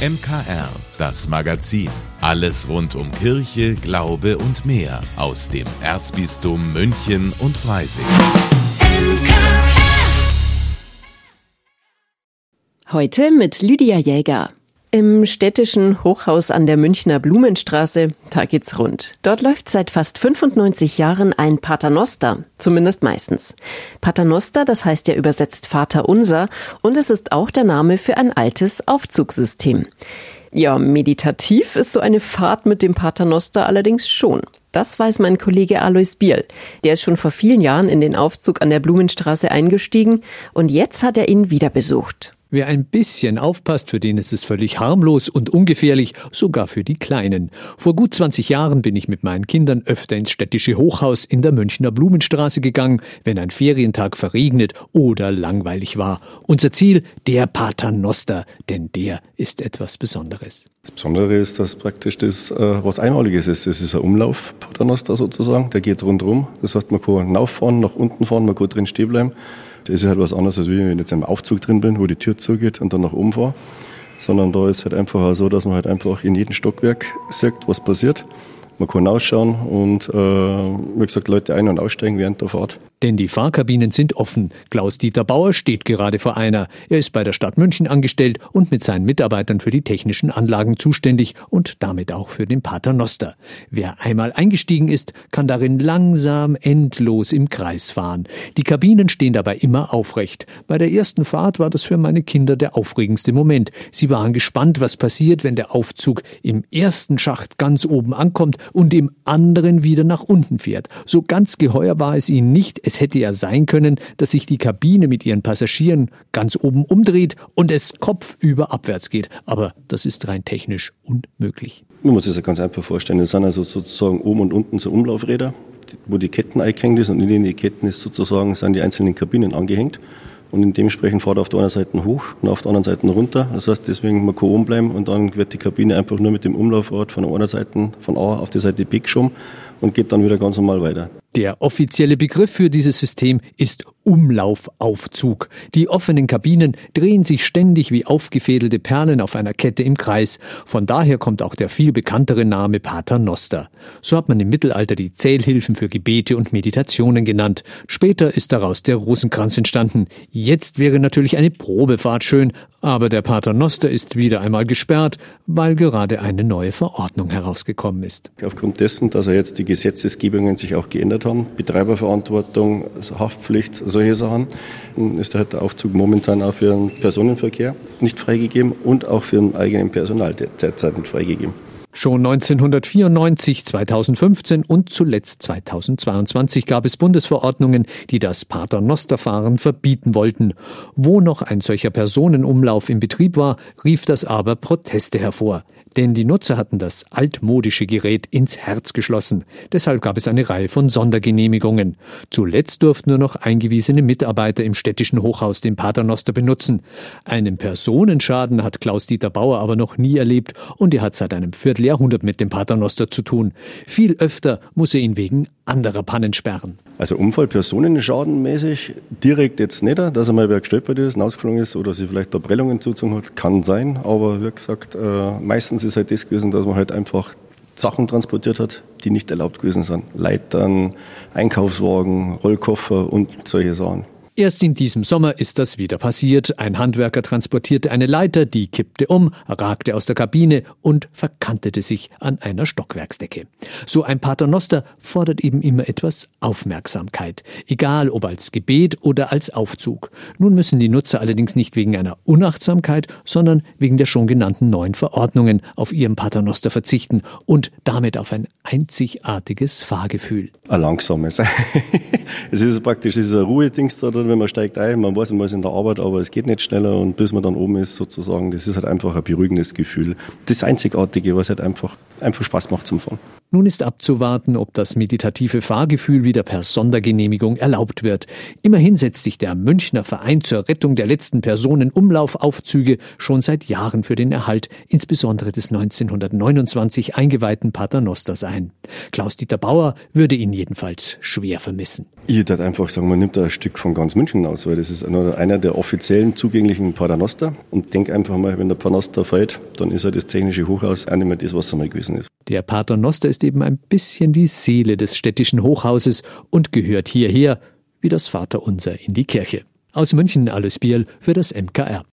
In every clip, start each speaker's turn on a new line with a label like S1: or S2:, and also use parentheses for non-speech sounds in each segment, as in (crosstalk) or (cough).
S1: MKR, das Magazin. Alles rund um Kirche, Glaube und mehr aus dem Erzbistum München und Freising.
S2: Heute mit Lydia Jäger. Im städtischen Hochhaus an der Münchner Blumenstraße, da geht's rund. Dort läuft seit fast 95 Jahren ein Paternoster, zumindest meistens. Paternoster, das heißt ja übersetzt Vater unser, und es ist auch der Name für ein altes Aufzugssystem. Ja, meditativ ist so eine Fahrt mit dem Paternoster allerdings schon. Das weiß mein Kollege Alois Biel. Der ist schon vor vielen Jahren in den Aufzug an der Blumenstraße eingestiegen und jetzt hat er ihn wieder besucht.
S3: Wer ein bisschen aufpasst, für den ist es völlig harmlos und ungefährlich, sogar für die Kleinen. Vor gut 20 Jahren bin ich mit meinen Kindern öfter ins städtische Hochhaus in der Münchner Blumenstraße gegangen, wenn ein Ferientag verregnet oder langweilig war. Unser Ziel, der Paternoster, denn der ist etwas Besonderes.
S4: Das Besondere ist, dass praktisch das äh, was Einmaliges ist. Das ist ein Umlauf Paternoster sozusagen, der geht rundherum. Das heißt, man kann rauffahren, nach unten fahren, man kann drin stehen bleiben. Das ist halt was anderes, als wenn ich jetzt im Aufzug drin bin, wo die Tür zugeht und dann nach oben fahre. Sondern da ist halt einfach so, dass man halt einfach in jedem Stockwerk sieht, was passiert. Man kann ausschauen und, äh, wie gesagt, Leute ein- und aussteigen während der Fahrt.
S3: Denn die Fahrkabinen sind offen. Klaus-Dieter Bauer steht gerade vor einer. Er ist bei der Stadt München angestellt und mit seinen Mitarbeitern für die technischen Anlagen zuständig und damit auch für den Paternoster. Wer einmal eingestiegen ist, kann darin langsam endlos im Kreis fahren. Die Kabinen stehen dabei immer aufrecht. Bei der ersten Fahrt war das für meine Kinder der aufregendste Moment. Sie waren gespannt, was passiert, wenn der Aufzug im ersten Schacht ganz oben ankommt und im anderen wieder nach unten fährt. So ganz geheuer war es ihnen nicht. Es hätte ja sein können, dass sich die Kabine mit ihren Passagieren ganz oben umdreht und es kopfüber abwärts geht. Aber das ist rein technisch unmöglich.
S4: Man muss sich das ganz einfach vorstellen. Das sind also sozusagen oben und unten so Umlaufräder, wo die Ketten eingehängt ist und in den Ketten ist sozusagen sind die einzelnen Kabinen angehängt und dementsprechend fährt er auf der einen Seite hoch und auf der anderen Seite runter. Das heißt, deswegen man kann oben bleiben und dann wird die Kabine einfach nur mit dem Umlaufrad von einer Seite von A auf die Seite B geschoben und geht dann wieder ganz normal weiter.
S3: Der offizielle Begriff für dieses System ist Umlaufaufzug. Die offenen Kabinen drehen sich ständig wie aufgefädelte Perlen auf einer Kette im Kreis. Von daher kommt auch der viel bekanntere Name Paternoster. So hat man im Mittelalter die Zählhilfen für Gebete und Meditationen genannt. Später ist daraus der Rosenkranz entstanden. Jetzt wäre natürlich eine Probefahrt schön, aber der Paternoster ist wieder einmal gesperrt, weil gerade eine neue Verordnung herausgekommen ist.
S4: Aufgrund dessen, dass er jetzt die Gesetzesgebungen sich auch geändert haben, Betreiberverantwortung, Haftpflicht, solche Sachen, ist der Aufzug momentan auch für den Personenverkehr nicht freigegeben und auch für den eigenen Personal derzeit nicht freigegeben.
S3: Schon 1994, 2015 und zuletzt 2022 gab es Bundesverordnungen, die das Paternosterfahren verbieten wollten. Wo noch ein solcher Personenumlauf in Betrieb war, rief das aber Proteste hervor. Denn die Nutzer hatten das altmodische Gerät ins Herz geschlossen. Deshalb gab es eine Reihe von Sondergenehmigungen. Zuletzt durften nur noch eingewiesene Mitarbeiter im städtischen Hochhaus den Paternoster benutzen. Einen Personenschaden hat Klaus-Dieter Bauer aber noch nie erlebt und er hat seit einem Vierteljahrhundert mit dem Paternoster zu tun. Viel öfter muss er ihn wegen anderer Pannen sperren.
S4: Also Unfall, Personenschadenmäßig direkt jetzt nicht, dass er mal wer gestolpert ist, ausgeflogen ist oder sich vielleicht da Prellungen zugezogen hat, kann sein. Aber wie gesagt, äh, meistens ist halt das gewesen, dass man halt einfach Sachen transportiert hat, die nicht erlaubt gewesen sind. Leitern, Einkaufswagen, Rollkoffer und solche Sachen.
S3: Erst in diesem Sommer ist das wieder passiert. Ein Handwerker transportierte eine Leiter, die kippte um, ragte aus der Kabine und verkantete sich an einer Stockwerksdecke. So ein Paternoster fordert eben immer etwas Aufmerksamkeit, egal ob als Gebet oder als Aufzug. Nun müssen die Nutzer allerdings nicht wegen einer Unachtsamkeit, sondern wegen der schon genannten neuen Verordnungen auf ihrem Paternoster verzichten und damit auf ein einzigartiges Fahrgefühl.
S4: Ein langsames. (laughs) es ist praktisch es ist ein Ruhedings da drin, wenn man steigt ein, man weiß, man ist in der Arbeit, aber es geht nicht schneller und bis man dann oben ist sozusagen, das ist halt einfach ein beruhigendes Gefühl. Das Einzigartige, was halt einfach, einfach Spaß macht zum Fahren.
S3: Nun ist abzuwarten, ob das meditative Fahrgefühl wieder per Sondergenehmigung erlaubt wird. Immerhin setzt sich der Münchner Verein zur Rettung der letzten Personen Umlaufaufzüge schon seit Jahren für den Erhalt insbesondere des 1929 eingeweihten Paternosters ein. Klaus-Dieter Bauer würde ihn jedenfalls schwer vermissen.
S4: Ich würde einfach sagen, man nimmt da ein Stück von ganz München aus, weil das ist einer der offiziellen zugänglichen Paternoster. Und denk einfach mal, wenn der Paternoster fällt, dann ist er das technische Hochhaus auch nicht mehr das, was er mal gewesen ist.
S3: Der Paternoster ist eben ein bisschen die Seele des städtischen Hochhauses und gehört hierher, wie das Vaterunser in die Kirche. Aus München alles Biel für das MKR.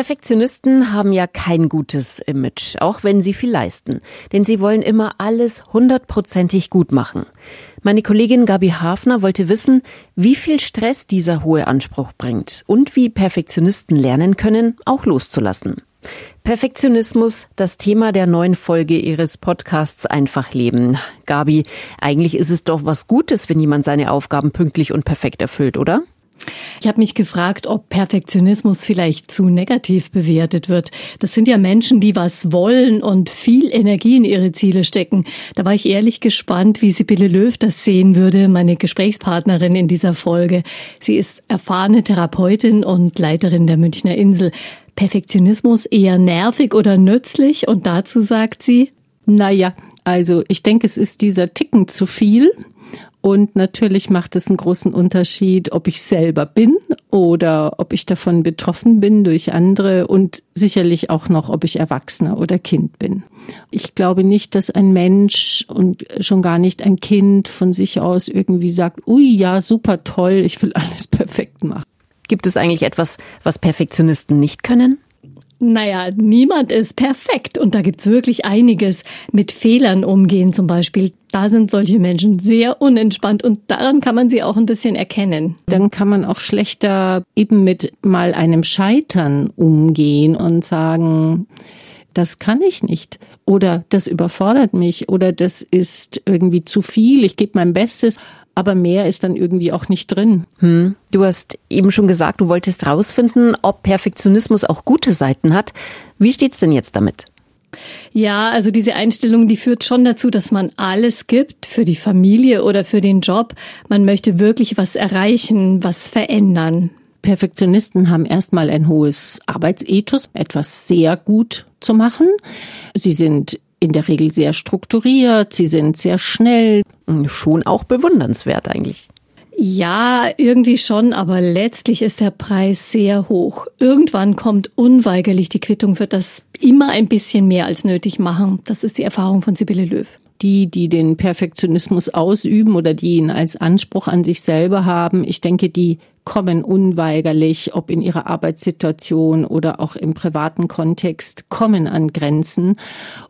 S2: Perfektionisten haben ja kein gutes Image, auch wenn sie viel leisten. Denn sie wollen immer alles hundertprozentig gut machen. Meine Kollegin Gabi Hafner wollte wissen, wie viel Stress dieser hohe Anspruch bringt und wie Perfektionisten lernen können, auch loszulassen. Perfektionismus, das Thema der neuen Folge ihres Podcasts Einfach Leben. Gabi, eigentlich ist es doch was Gutes, wenn jemand seine Aufgaben pünktlich und perfekt erfüllt, oder?
S5: Ich habe mich gefragt, ob Perfektionismus vielleicht zu negativ bewertet wird. Das sind ja Menschen, die was wollen und viel Energie in ihre Ziele stecken. Da war ich ehrlich gespannt, wie Sibylle Löw das sehen würde, meine Gesprächspartnerin in dieser Folge. Sie ist erfahrene Therapeutin und Leiterin der Münchner Insel. Perfektionismus eher nervig oder nützlich? Und dazu sagt sie,
S6: naja, also ich denke, es ist dieser Ticken zu viel. Und natürlich macht es einen großen Unterschied, ob ich selber bin oder ob ich davon betroffen bin durch andere und sicherlich auch noch, ob ich Erwachsener oder Kind bin. Ich glaube nicht, dass ein Mensch und schon gar nicht ein Kind von sich aus irgendwie sagt, ui, ja, super toll, ich will alles (laughs) perfekt machen.
S2: Gibt es eigentlich etwas, was Perfektionisten nicht können?
S5: Naja, niemand ist perfekt und da gibt's wirklich einiges. Mit Fehlern umgehen zum Beispiel, da sind solche Menschen sehr unentspannt und daran kann man sie auch ein bisschen erkennen.
S6: Dann kann man auch schlechter eben mit mal einem Scheitern umgehen und sagen, das kann ich nicht oder das überfordert mich oder das ist irgendwie zu viel, ich gebe mein Bestes aber mehr ist dann irgendwie auch nicht drin.
S2: Hm. Du hast eben schon gesagt, du wolltest rausfinden, ob Perfektionismus auch gute Seiten hat. Wie steht's denn jetzt damit?
S5: Ja, also diese Einstellung, die führt schon dazu, dass man alles gibt für die Familie oder für den Job. Man möchte wirklich was erreichen, was verändern.
S6: Perfektionisten haben erstmal ein hohes Arbeitsethos, etwas sehr gut zu machen. Sie sind in der Regel sehr strukturiert, sie sind sehr schnell.
S2: Schon auch bewundernswert eigentlich.
S5: Ja, irgendwie schon, aber letztlich ist der Preis sehr hoch. Irgendwann kommt unweigerlich die Quittung für das immer ein bisschen mehr als nötig machen. Das ist die Erfahrung von Sibylle Löw.
S6: Die, die den Perfektionismus ausüben oder die ihn als Anspruch an sich selber haben, ich denke, die kommen unweigerlich, ob in ihrer Arbeitssituation oder auch im privaten Kontext, kommen an Grenzen,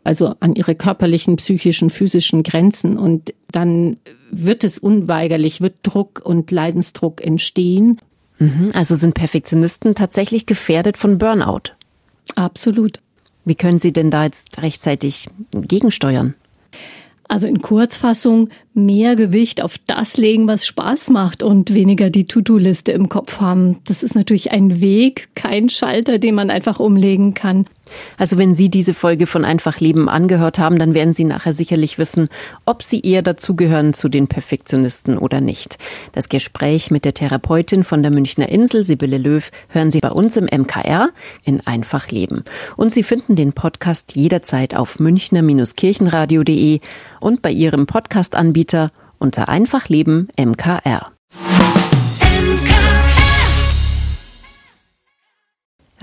S6: also an ihre körperlichen, psychischen, physischen Grenzen. Und dann wird es unweigerlich, wird Druck und Leidensdruck entstehen.
S2: Mhm, also sind Perfektionisten tatsächlich gefährdet von Burnout?
S5: Absolut.
S2: Wie können Sie denn da jetzt rechtzeitig gegensteuern?
S5: Also in Kurzfassung mehr Gewicht auf das legen, was Spaß macht und weniger die To-Do-Liste im Kopf haben. Das ist natürlich ein Weg, kein Schalter, den man einfach umlegen kann.
S2: Also wenn Sie diese Folge von Einfach Leben angehört haben, dann werden Sie nachher sicherlich wissen, ob Sie eher dazugehören zu den Perfektionisten oder nicht. Das Gespräch mit der Therapeutin von der Münchner Insel, Sibylle Löw, hören Sie bei uns im MKR in Einfach Leben. Und Sie finden den Podcast jederzeit auf münchner-kirchenradio.de und bei Ihrem Podcast-Anbieter unter Einfach Leben MKR.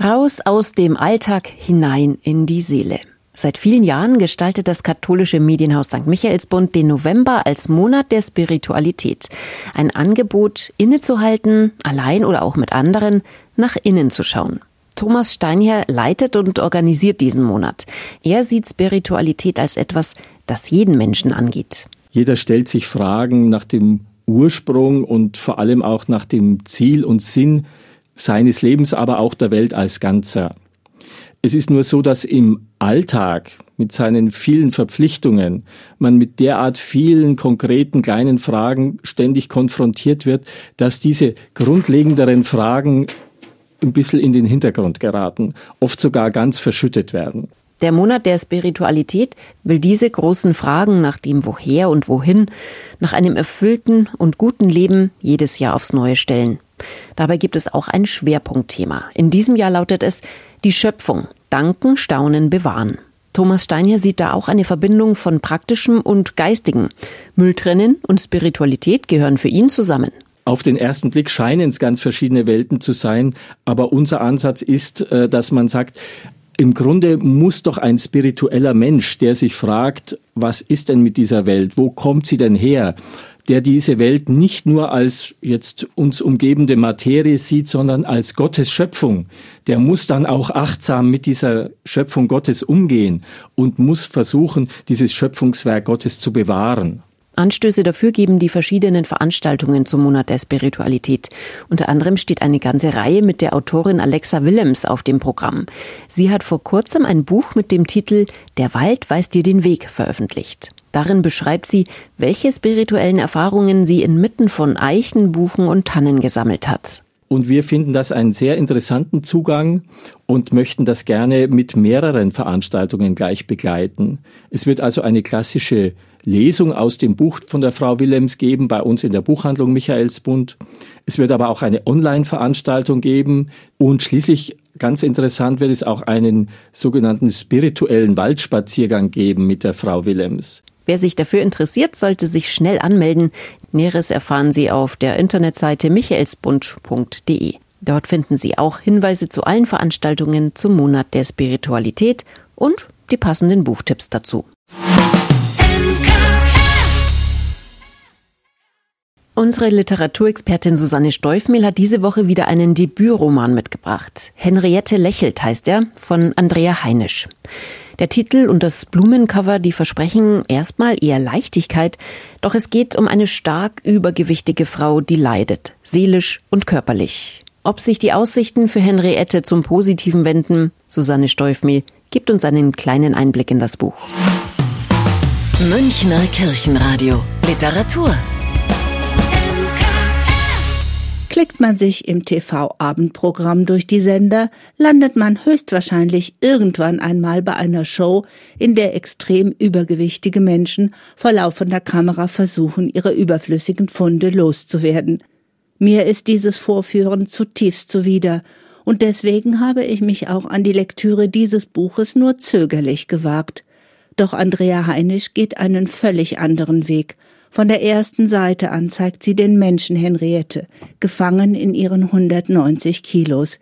S2: Raus aus dem Alltag hinein in die Seele. Seit vielen Jahren gestaltet das katholische Medienhaus St. Michaelsbund den November als Monat der Spiritualität. Ein Angebot, innezuhalten, allein oder auch mit anderen, nach innen zu schauen. Thomas Steinherr leitet und organisiert diesen Monat. Er sieht Spiritualität als etwas, das jeden Menschen angeht.
S7: Jeder stellt sich Fragen nach dem Ursprung und vor allem auch nach dem Ziel und Sinn seines Lebens, aber auch der Welt als Ganzer. Es ist nur so, dass im Alltag mit seinen vielen Verpflichtungen man mit derart vielen konkreten kleinen Fragen ständig konfrontiert wird, dass diese grundlegenderen Fragen ein bisschen in den Hintergrund geraten, oft sogar ganz verschüttet werden.
S2: Der Monat der Spiritualität will diese großen Fragen nach dem Woher und Wohin, nach einem erfüllten und guten Leben jedes Jahr aufs Neue stellen. Dabei gibt es auch ein Schwerpunktthema. In diesem Jahr lautet es die Schöpfung. Danken, Staunen, Bewahren. Thomas Steiner sieht da auch eine Verbindung von praktischem und geistigem. Mülltrennen und Spiritualität gehören für ihn zusammen.
S7: Auf den ersten Blick scheinen es ganz verschiedene Welten zu sein, aber unser Ansatz ist, äh, dass man sagt, im Grunde muss doch ein spiritueller Mensch, der sich fragt, was ist denn mit dieser Welt? Wo kommt sie denn her? Der diese Welt nicht nur als jetzt uns umgebende Materie sieht, sondern als Gottes Schöpfung. Der muss dann auch achtsam mit dieser Schöpfung Gottes umgehen und muss versuchen, dieses Schöpfungswerk Gottes zu bewahren.
S2: Anstöße dafür geben die verschiedenen Veranstaltungen zum Monat der Spiritualität. Unter anderem steht eine ganze Reihe mit der Autorin Alexa Willems auf dem Programm. Sie hat vor kurzem ein Buch mit dem Titel Der Wald weist dir den Weg veröffentlicht. Darin beschreibt sie, welche spirituellen Erfahrungen sie inmitten von Eichen, Buchen und Tannen gesammelt hat.
S7: Und wir finden das einen sehr interessanten Zugang und möchten das gerne mit mehreren Veranstaltungen gleich begleiten. Es wird also eine klassische Lesung aus dem Buch von der Frau Willems geben, bei uns in der Buchhandlung Michaelsbund. Es wird aber auch eine Online-Veranstaltung geben und schließlich ganz interessant wird es auch einen sogenannten spirituellen Waldspaziergang geben mit der Frau Willems.
S2: Wer sich dafür interessiert, sollte sich schnell anmelden. Näheres erfahren Sie auf der Internetseite michaelsbund.de. Dort finden Sie auch Hinweise zu allen Veranstaltungen zum Monat der Spiritualität und die passenden Buchtipps dazu. Unsere Literaturexpertin Susanne Steufmehl hat diese Woche wieder einen Debütroman mitgebracht. Henriette lächelt heißt er, von Andrea Heinisch. Der Titel und das Blumencover, die versprechen erstmal eher Leichtigkeit, doch es geht um eine stark übergewichtige Frau, die leidet, seelisch und körperlich. Ob sich die Aussichten für Henriette zum Positiven wenden, Susanne Steufmehl gibt uns einen kleinen Einblick in das Buch.
S8: Münchner Kirchenradio Literatur
S9: Klickt man sich im TV-Abendprogramm durch die Sender, landet man höchstwahrscheinlich irgendwann einmal bei einer Show, in der extrem übergewichtige Menschen vor laufender Kamera versuchen, ihre überflüssigen Funde loszuwerden. Mir ist dieses Vorführen zutiefst zuwider, und deswegen habe ich mich auch an die Lektüre dieses Buches nur zögerlich gewagt. Doch Andrea Heinisch geht einen völlig anderen Weg – von der ersten Seite an zeigt sie den Menschen Henriette, gefangen in ihren 190 Kilos.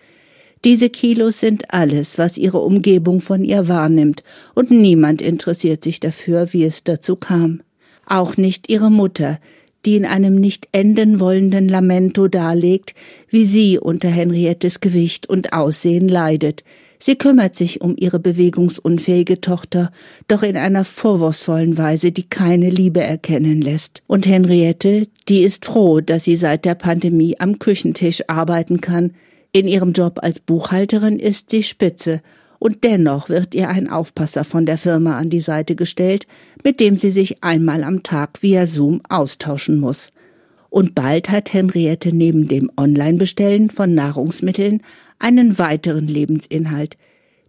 S9: Diese Kilos sind alles, was ihre Umgebung von ihr wahrnimmt, und niemand interessiert sich dafür, wie es dazu kam. Auch nicht ihre Mutter, die in einem nicht enden wollenden Lamento darlegt, wie sie unter Henriettes Gewicht und Aussehen leidet, Sie kümmert sich um ihre bewegungsunfähige Tochter, doch in einer vorwurfsvollen Weise, die keine Liebe erkennen lässt. Und Henriette, die ist froh, dass sie seit der Pandemie am Küchentisch arbeiten kann. In ihrem Job als Buchhalterin ist sie spitze, und dennoch wird ihr ein Aufpasser von der Firma an die Seite gestellt, mit dem sie sich einmal am Tag via Zoom austauschen muss. Und bald hat Henriette neben dem Online-Bestellen von Nahrungsmitteln einen weiteren Lebensinhalt.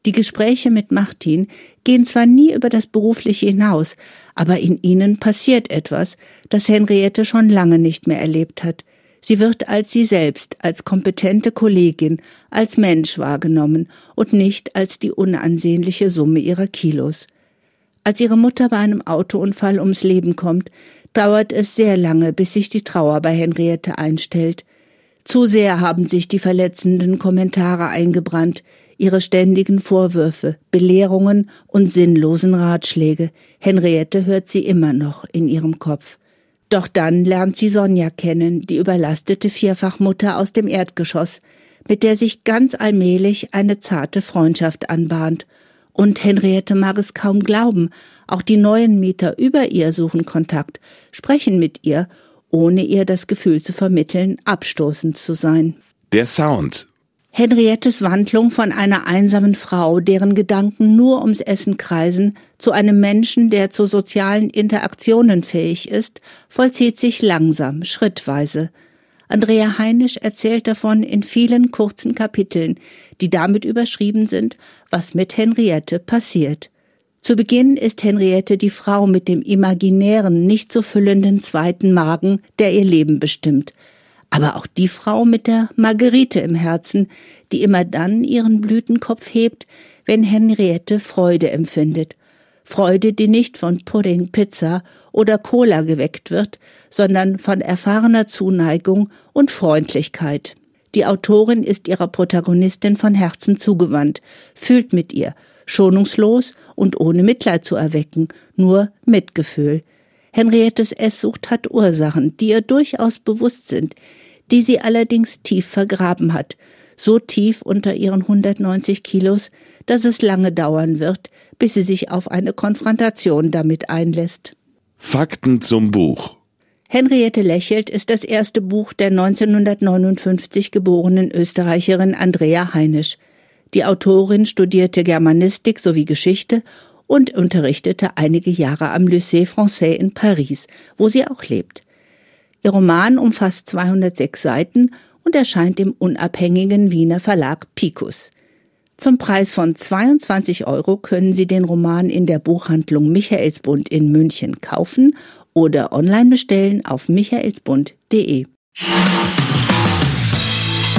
S9: Die Gespräche mit Martin gehen zwar nie über das Berufliche hinaus, aber in ihnen passiert etwas, das Henriette schon lange nicht mehr erlebt hat. Sie wird als sie selbst, als kompetente Kollegin, als Mensch wahrgenommen und nicht als die unansehnliche Summe ihrer Kilos. Als ihre Mutter bei einem Autounfall ums Leben kommt, dauert es sehr lange, bis sich die Trauer bei Henriette einstellt. Zu sehr haben sich die verletzenden Kommentare eingebrannt, ihre ständigen Vorwürfe, Belehrungen und sinnlosen Ratschläge. Henriette hört sie immer noch in ihrem Kopf. Doch dann lernt sie Sonja kennen, die überlastete Vierfachmutter aus dem Erdgeschoss, mit der sich ganz allmählich eine zarte Freundschaft anbahnt. Und Henriette mag es kaum glauben, auch die neuen Mieter über ihr suchen Kontakt, sprechen mit ihr ohne ihr das Gefühl zu vermitteln, abstoßend zu sein.
S1: Der Sound.
S9: Henriettes Wandlung von einer einsamen Frau, deren Gedanken nur ums Essen kreisen, zu einem Menschen, der zu sozialen Interaktionen fähig ist, vollzieht sich langsam, schrittweise. Andrea Heinisch erzählt davon in vielen kurzen Kapiteln, die damit überschrieben sind, was mit Henriette passiert. Zu Beginn ist Henriette die Frau mit dem imaginären, nicht zu füllenden zweiten Magen, der ihr Leben bestimmt. Aber auch die Frau mit der Marguerite im Herzen, die immer dann ihren Blütenkopf hebt, wenn Henriette Freude empfindet. Freude, die nicht von Pudding, Pizza oder Cola geweckt wird, sondern von erfahrener Zuneigung und Freundlichkeit. Die Autorin ist ihrer Protagonistin von Herzen zugewandt, fühlt mit ihr, schonungslos und ohne Mitleid zu erwecken, nur Mitgefühl. Henriettes Esssucht hat Ursachen, die ihr durchaus bewusst sind, die sie allerdings tief vergraben hat, so tief unter ihren 190 Kilos, dass es lange dauern wird, bis sie sich auf eine Konfrontation damit einlässt.
S1: Fakten zum Buch.
S9: Henriette lächelt ist das erste Buch der 1959 geborenen Österreicherin Andrea Heinisch. Die Autorin studierte Germanistik sowie Geschichte und unterrichtete einige Jahre am Lycée Français in Paris, wo sie auch lebt. Ihr Roman umfasst 206 Seiten und erscheint im unabhängigen Wiener Verlag Picus. Zum Preis von 22 Euro können Sie den Roman in der Buchhandlung Michaelsbund in München kaufen oder online bestellen auf michaelsbund.de.